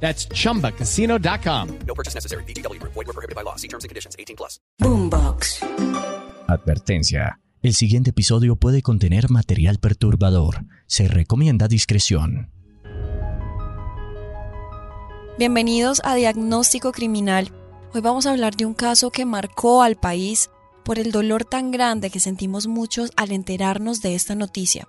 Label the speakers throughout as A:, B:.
A: That's chumbacasino.com.
B: No purchase necessary. BGW. Void were prohibited by law. See terms and conditions. 18 plus.
C: Boombox.
D: Advertencia. El siguiente episodio puede contener material perturbador. Se recomienda discreción.
E: Bienvenidos a Diagnóstico Criminal. Hoy vamos a hablar de un caso que marcó al país por el dolor tan grande que sentimos muchos al enterarnos de esta noticia.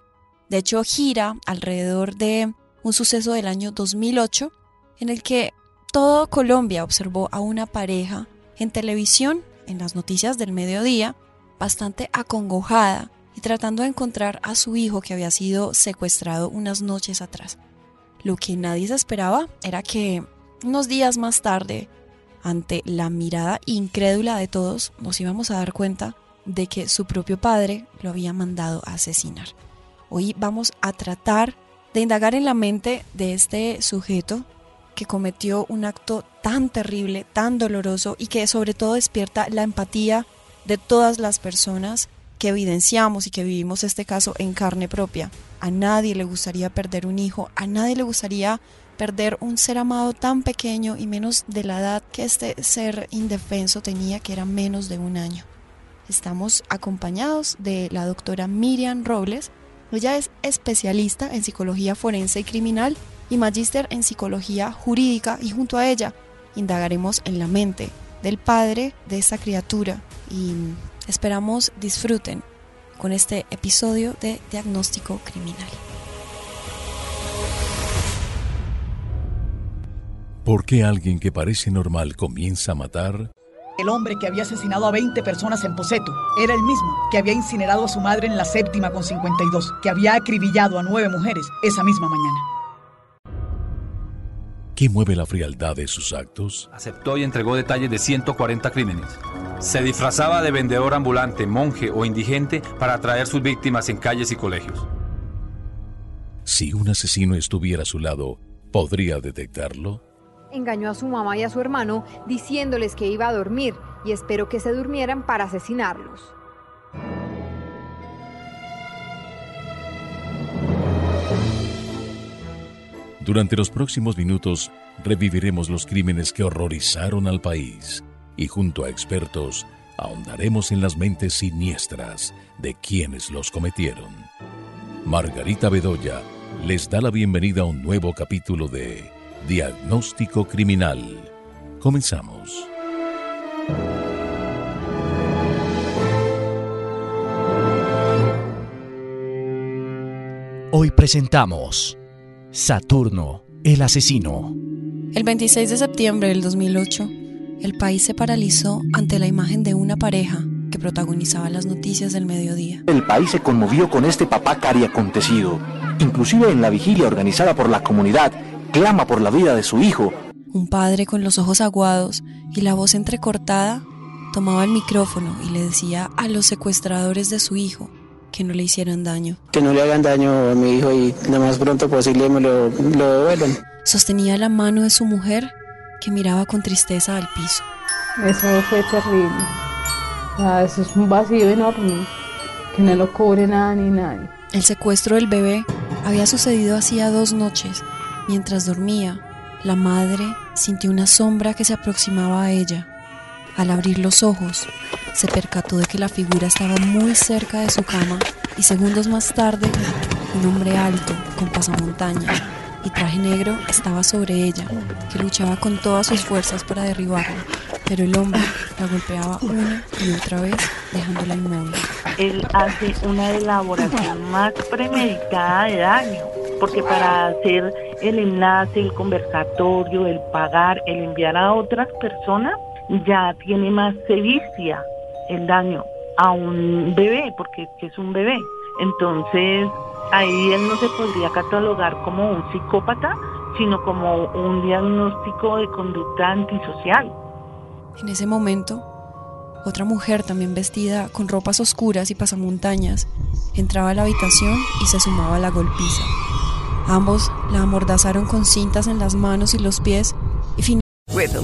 E: De hecho, gira alrededor de un suceso del año 2008 en el que todo Colombia observó a una pareja en televisión, en las noticias del mediodía, bastante acongojada y tratando de encontrar a su hijo que había sido secuestrado unas noches atrás. Lo que nadie se esperaba era que unos días más tarde, ante la mirada incrédula de todos, nos íbamos a dar cuenta de que su propio padre lo había mandado a asesinar. Hoy vamos a tratar de indagar en la mente de este sujeto que cometió un acto tan terrible, tan doloroso y que sobre todo despierta la empatía de todas las personas que evidenciamos y que vivimos este caso en carne propia. A nadie le gustaría perder un hijo, a nadie le gustaría perder un ser amado tan pequeño y menos de la edad que este ser indefenso tenía, que era menos de un año. Estamos acompañados de la doctora Miriam Robles. Ella es especialista en psicología forense y criminal y magíster en psicología jurídica y junto a ella indagaremos en la mente del padre de esta criatura y esperamos disfruten con este episodio de Diagnóstico Criminal.
F: ¿Por qué alguien que parece normal comienza a matar?
G: El hombre que había asesinado a 20 personas en Poseto era el mismo que había incinerado a su madre en la séptima con 52, que había acribillado a nueve mujeres esa misma mañana.
F: ¿Qué mueve la frialdad de sus actos?
H: Aceptó y entregó detalles de 140 crímenes. Se disfrazaba de vendedor ambulante, monje o indigente para atraer sus víctimas en calles y colegios.
F: Si un asesino estuviera a su lado, ¿podría detectarlo?
I: Engañó a su mamá y a su hermano diciéndoles que iba a dormir y esperó que se durmieran para asesinarlos.
F: Durante los próximos minutos reviviremos los crímenes que horrorizaron al país y junto a expertos ahondaremos en las mentes siniestras de quienes los cometieron. Margarita Bedoya les da la bienvenida a un nuevo capítulo de Diagnóstico Criminal. Comenzamos.
D: Hoy presentamos Saturno, el asesino.
E: El 26 de septiembre del 2008, el país se paralizó ante la imagen de una pareja que protagonizaba las noticias del mediodía.
J: El país se conmovió con este papá cari acontecido. Inclusive en la vigilia organizada por la comunidad, clama por la vida de su hijo.
E: Un padre con los ojos aguados y la voz entrecortada tomaba el micrófono y le decía a los secuestradores de su hijo que no le hicieran daño.
K: Que no le hagan daño a mi hijo y lo más pronto posible me lo, lo devuelvan.
E: Sostenía la mano de su mujer que miraba con tristeza al piso.
L: Eso fue terrible. Sea, eso es un vacío enorme que no lo cubre nada ni nadie.
E: El secuestro del bebé había sucedido hacía dos noches. Mientras dormía, la madre sintió una sombra que se aproximaba a ella. Al abrir los ojos, se percató de que la figura estaba muy cerca de su cama y segundos más tarde, un hombre alto, con pasamontaña y traje negro estaba sobre ella, que luchaba con todas sus fuerzas para derribarla, pero el hombre la golpeaba una y otra vez, dejándola inmóvil.
M: Él hace una elaboración más premeditada de daño, porque para hacer el enlace, el conversatorio, el pagar, el enviar a otras personas, ya tiene más sevicia el daño a un bebé, porque es un bebé. Entonces, ahí él no se podría catalogar como un psicópata, sino como un diagnóstico de conducta antisocial.
E: En ese momento, otra mujer también vestida con ropas oscuras y pasamontañas, entraba a la habitación y se sumaba a la golpiza. Ambos la amordazaron con cintas en las manos y los pies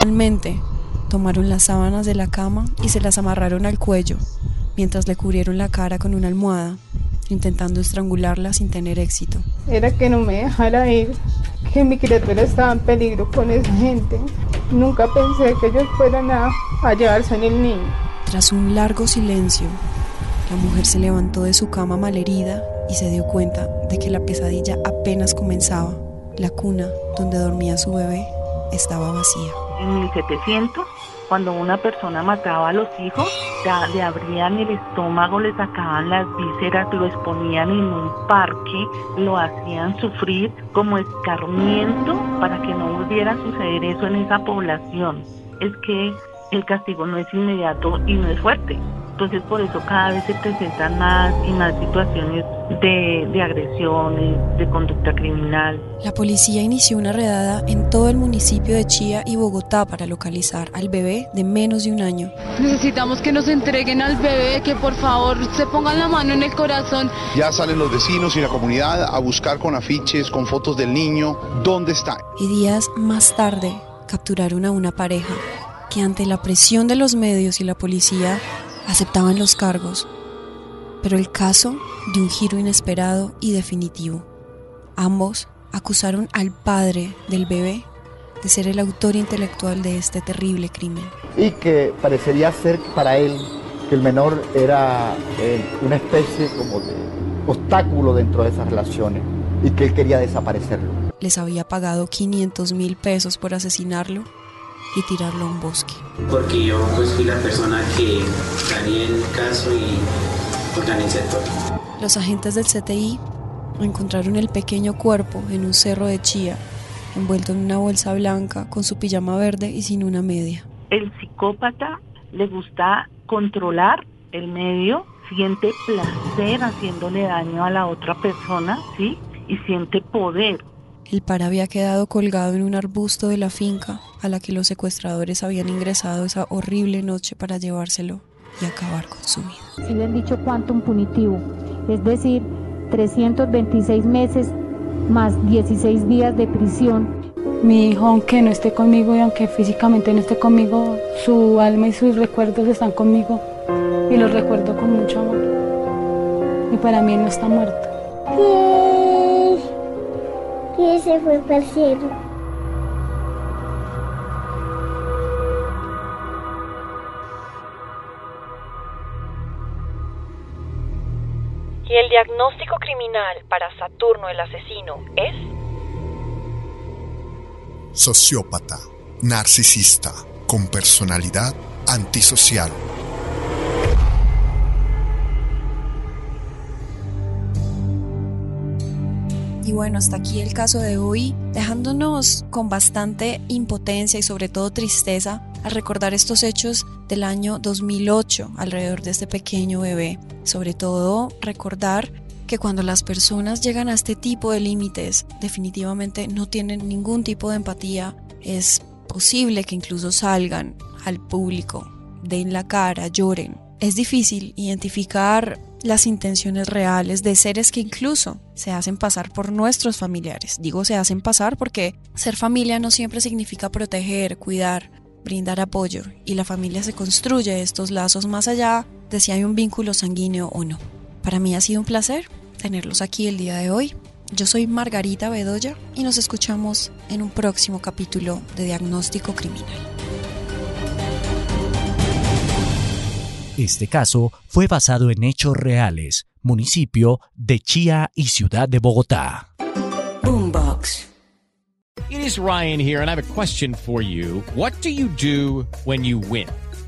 E: Finalmente, tomaron las sábanas de la cama y se las amarraron al cuello, mientras le cubrieron la cara con una almohada, intentando estrangularla sin tener éxito.
L: Era que no me dejara ir, que mi criatura estaba en peligro con esa gente. Nunca pensé que ellos fueran a, a llevarse en el niño.
E: Tras un largo silencio, la mujer se levantó de su cama malherida y se dio cuenta de que la pesadilla apenas comenzaba. La cuna donde dormía su bebé estaba vacía.
M: En 1700, cuando una persona mataba a los hijos, ya le abrían el estómago, le sacaban las vísceras, lo exponían en un parque, lo hacían sufrir como escarmiento para que no volviera a suceder eso en esa población. Es que el castigo no es inmediato y no es fuerte. Entonces por eso cada vez se presentan más y más situaciones de, de, agresiones, de conducta criminal.
E: La policía inició una redada en todo el municipio de Chía y Bogotá para localizar al bebé de menos de un año.
L: Necesitamos que nos entreguen al bebé, que por favor se pongan la mano en el corazón.
N: Ya salen los vecinos y la comunidad a buscar con afiches, con fotos del niño, dónde está.
E: Y días más tarde capturaron a una pareja que ante la presión de los medios y la policía aceptaban los cargos, pero el caso dio un giro inesperado y definitivo. Ambos acusaron al padre del bebé de ser el autor intelectual de este terrible crimen.
O: Y que parecería ser para él que el menor era eh, una especie como de obstáculo dentro de esas relaciones y que él quería desaparecerlo.
E: Les había pagado 500 mil pesos por asesinarlo y tirarlo a un bosque.
P: Porque yo pues fui la persona que gané el caso y organicé todo.
E: Los agentes del CTI encontraron el pequeño cuerpo en un cerro de chía, envuelto en una bolsa blanca, con su pijama verde y sin una media.
M: El psicópata le gusta controlar el medio, siente placer haciéndole daño a la otra persona, ¿sí? Y siente poder.
E: El par había quedado colgado en un arbusto de la finca a la que los secuestradores habían ingresado esa horrible noche para llevárselo y acabar con su vida.
Q: Sí le han dicho quantum punitivo, es decir, 326 meses más 16 días de prisión.
L: Mi hijo, aunque no esté conmigo y aunque físicamente no esté conmigo, su alma y sus recuerdos están conmigo y los recuerdo con mucho amor. Y para mí él no está muerto.
R: Y se fue para el cielo.
E: Y el diagnóstico criminal para Saturno el asesino es
S: sociópata, narcisista, con personalidad antisocial.
E: Y bueno, hasta aquí el caso de hoy, dejándonos con bastante impotencia y sobre todo tristeza al recordar estos hechos del año 2008 alrededor de este pequeño bebé. Sobre todo recordar que cuando las personas llegan a este tipo de límites definitivamente no tienen ningún tipo de empatía, es posible que incluso salgan al público, den la cara, lloren. Es difícil identificar las intenciones reales de seres que incluso se hacen pasar por nuestros familiares. Digo se hacen pasar porque ser familia no siempre significa proteger, cuidar, brindar apoyo y la familia se construye estos lazos más allá de si hay un vínculo sanguíneo o no. Para mí ha sido un placer tenerlos aquí el día de hoy. Yo soy Margarita Bedoya y nos escuchamos en un próximo capítulo de Diagnóstico Criminal.
D: Este caso fue basado en hechos reales, municipio de Chía y ciudad de Bogotá.
A: Boombox. It is Ryan here and I have a question for you. What do you do when you win?